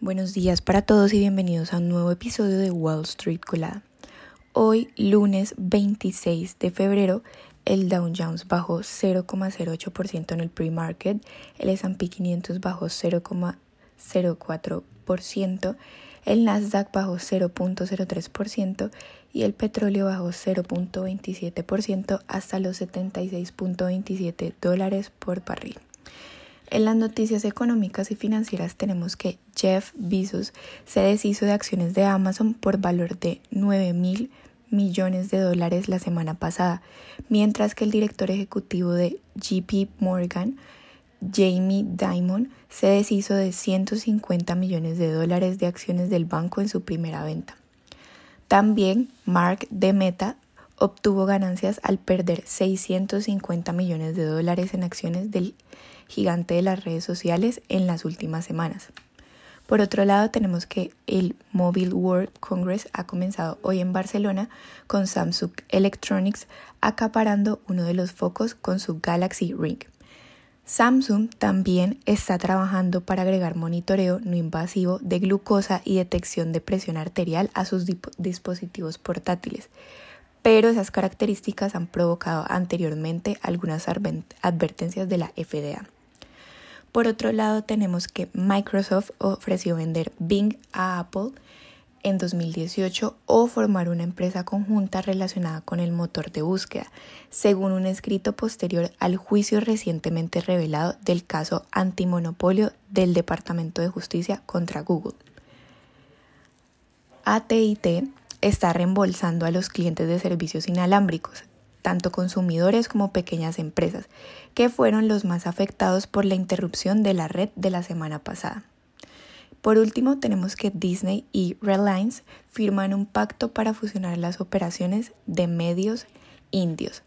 Buenos días para todos y bienvenidos a un nuevo episodio de Wall Street Colada. Hoy, lunes 26 de febrero, el Dow Jones bajó 0,08% en el pre-market, el S&P 500 bajó 0,04%, el Nasdaq bajó 0.03% y el petróleo bajó 0.27% hasta los 76.27 dólares por barril. En las noticias económicas y financieras tenemos que Jeff Bezos se deshizo de acciones de Amazon por valor de 9 mil millones de dólares la semana pasada, mientras que el director ejecutivo de JP Morgan, Jamie Dimon, se deshizo de 150 millones de dólares de acciones del banco en su primera venta. También Mark de Meta obtuvo ganancias al perder 650 millones de dólares en acciones del gigante de las redes sociales en las últimas semanas. Por otro lado, tenemos que el Mobile World Congress ha comenzado hoy en Barcelona con Samsung Electronics acaparando uno de los focos con su Galaxy Ring. Samsung también está trabajando para agregar monitoreo no invasivo de glucosa y detección de presión arterial a sus dispositivos portátiles, pero esas características han provocado anteriormente algunas advertencias de la FDA. Por otro lado, tenemos que Microsoft ofreció vender Bing a Apple en 2018 o formar una empresa conjunta relacionada con el motor de búsqueda, según un escrito posterior al juicio recientemente revelado del caso antimonopolio del Departamento de Justicia contra Google. ATT está reembolsando a los clientes de servicios inalámbricos, tanto consumidores como pequeñas empresas, que fueron los más afectados por la interrupción de la red de la semana pasada. Por último, tenemos que Disney y Reliance firman un pacto para fusionar las operaciones de medios indios.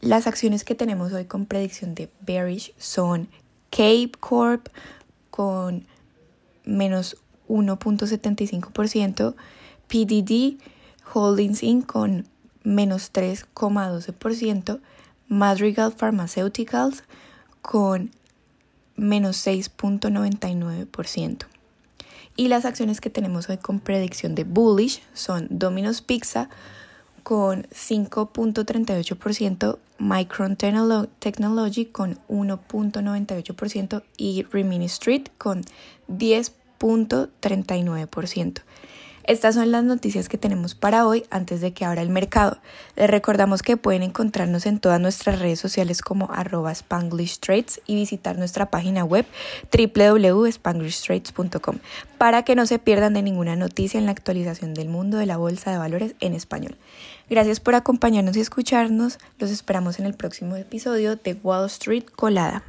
Las acciones que tenemos hoy con predicción de bearish son Cape Corp con menos 1.75%, PDD Holdings Inc. con menos 3,12%, Madrigal Pharmaceuticals con menos 6.99%. Y las acciones que tenemos hoy con predicción de bullish son Domino's Pizza con 5.38%, Micron Technology con 1.98% y Rimini Street con 10.39%. Estas son las noticias que tenemos para hoy antes de que abra el mercado. Les recordamos que pueden encontrarnos en todas nuestras redes sociales como arroba Spanglish Trades y visitar nuestra página web www.spanglishtrades.com para que no se pierdan de ninguna noticia en la actualización del mundo de la bolsa de valores en español. Gracias por acompañarnos y escucharnos. Los esperamos en el próximo episodio de Wall Street Colada.